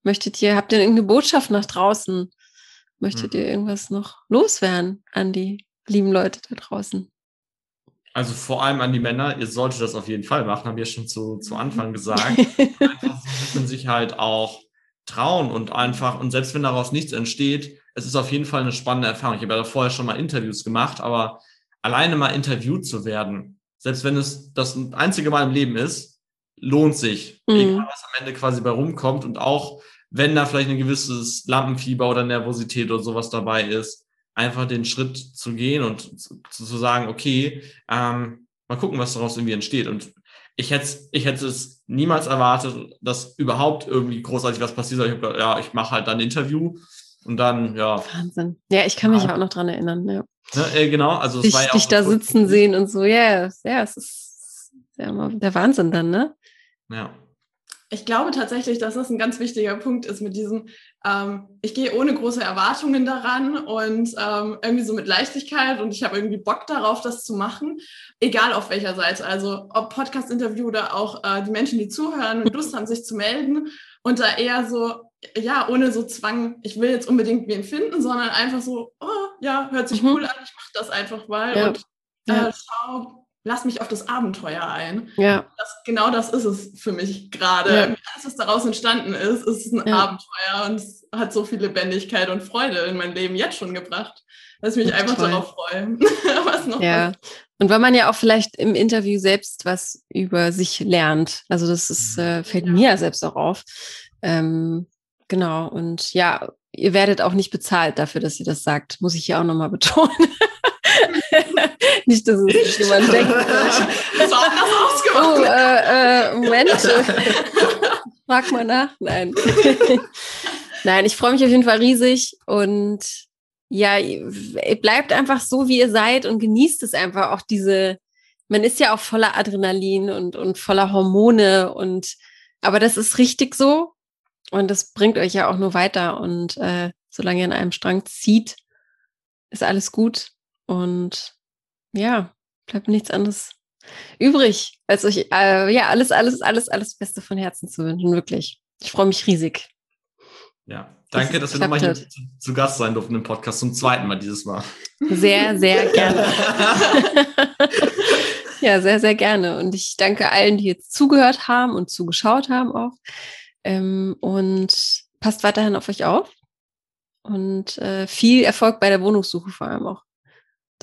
Möchtet ihr, habt ihr irgendeine Botschaft nach draußen? Möchtet mhm. ihr irgendwas noch loswerden an die lieben Leute da draußen? Also vor allem an die Männer, ihr solltet das auf jeden Fall machen, haben wir schon zu, zu Anfang gesagt. einfach müssen sich halt auch trauen und einfach, und selbst wenn daraus nichts entsteht, es ist auf jeden Fall eine spannende Erfahrung. Ich habe ja vorher schon mal Interviews gemacht, aber alleine mal interviewt zu werden, selbst wenn es das einzige Mal im Leben ist, lohnt sich. Mhm. Egal, was am Ende quasi bei rumkommt und auch wenn da vielleicht ein gewisses Lampenfieber oder Nervosität oder sowas dabei ist, einfach den Schritt zu gehen und zu, zu sagen, okay, ähm, mal gucken, was daraus irgendwie entsteht. Und ich hätte, ich hätte es niemals erwartet, dass überhaupt irgendwie großartig was passiert. Ich habe ja, ich mache halt dann ein Interview und dann, ja. Wahnsinn. Ja, ich kann mich ja. auch noch dran erinnern. Ja. Ne, äh, genau, also dich, es war ja auch dich da sitzen sehen und so, ja, yeah, ja, es ist ja der Wahnsinn dann, ne? Ja. Ich glaube tatsächlich, dass das ein ganz wichtiger Punkt ist mit diesem, ähm, ich gehe ohne große Erwartungen daran und ähm, irgendwie so mit Leichtigkeit und ich habe irgendwie Bock darauf, das zu machen, egal auf welcher Seite. Also ob Podcast-Interview oder auch äh, die Menschen, die zuhören und Lust haben, sich zu melden und da eher so, ja, ohne so Zwang, ich will jetzt unbedingt wen finden, sondern einfach so, oh, ja, hört sich mhm. cool an, ich mache das einfach mal ja. und äh, schau, lass mich auf das Abenteuer ein. Ja. Das, genau das ist es für mich gerade. Ja. Alles, was daraus entstanden ist, ist ein ja. Abenteuer und es hat so viel Lebendigkeit und Freude in mein Leben jetzt schon gebracht, dass ich mich einfach toll. darauf freue. was noch ja. Was. Und weil man ja auch vielleicht im Interview selbst was über sich lernt. Also das ist, äh, fällt ja. mir selbst auch auf. Ähm, genau. Und ja, ihr werdet auch nicht bezahlt dafür, dass ihr das sagt, muss ich hier auch nochmal betonen. Nicht, dass es jemand denkt. Das war anders ausgemacht. Oh, äh, äh, Moment. Frag mal nach. Nein. Nein, ich freue mich auf jeden Fall riesig und ja, bleibt einfach so, wie ihr seid und genießt es einfach auch diese, man ist ja auch voller Adrenalin und, und voller Hormone und, aber das ist richtig so und das bringt euch ja auch nur weiter und äh, solange ihr an einem Strang zieht, ist alles gut und ja, bleibt nichts anderes übrig, als euch äh, ja alles, alles, alles, alles Beste von Herzen zu wünschen. Wirklich. Ich freue mich riesig. Ja, danke, dass, dass wir nochmal hier zu, zu, Gast sein durften im Podcast zum zweiten Mal dieses Mal. Sehr, sehr gerne. ja, sehr, sehr gerne. Und ich danke allen, die jetzt zugehört haben und zugeschaut haben auch. Ähm, und passt weiterhin auf euch auf. Und äh, viel Erfolg bei der Wohnungssuche vor allem auch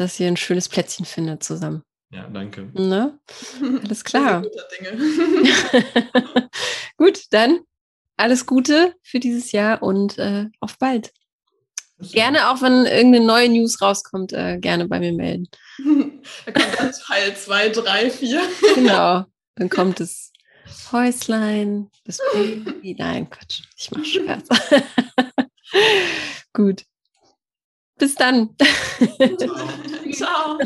dass ihr ein schönes Plätzchen findet zusammen. Ja, danke. Ne? Alles klar. Gut, dann alles Gute für dieses Jahr und äh, auf bald. Gerne auch, wenn irgendeine neue News rauskommt, äh, gerne bei mir melden. Da kommt dann Teil 2, 3, 4. Genau, dann kommt das Häuslein, das Baby. Nein, Quatsch, ich mache Scherz. Gut. Bis dann. Ciao.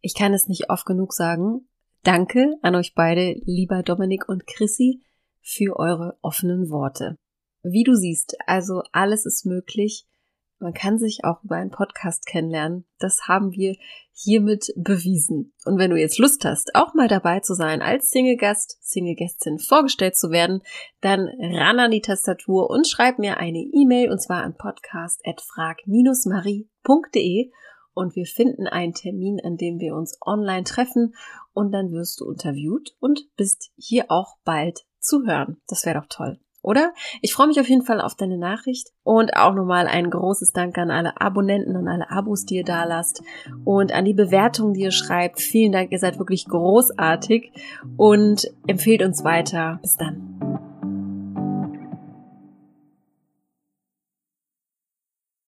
Ich kann es nicht oft genug sagen. Danke an euch beide, lieber Dominik und Chrissy, für eure offenen Worte. Wie du siehst, also alles ist möglich, Man kann sich auch über einen Podcast kennenlernen. Das haben wir hiermit bewiesen. Und wenn du jetzt Lust hast, auch mal dabei zu sein, als Single-Gast, Single-Gästin vorgestellt zu werden, dann ran an die Tastatur und schreib mir eine E-Mail und zwar an podcast.frag-marie.de und wir finden einen Termin, an dem wir uns online treffen und dann wirst du interviewt und bist hier auch bald zu hören. Das wäre doch toll oder? Ich freue mich auf jeden Fall auf deine Nachricht und auch nochmal ein großes Dank an alle Abonnenten, und alle Abos, die ihr da lasst und an die Bewertungen, die ihr schreibt. Vielen Dank, ihr seid wirklich großartig und empfehlt uns weiter. Bis dann.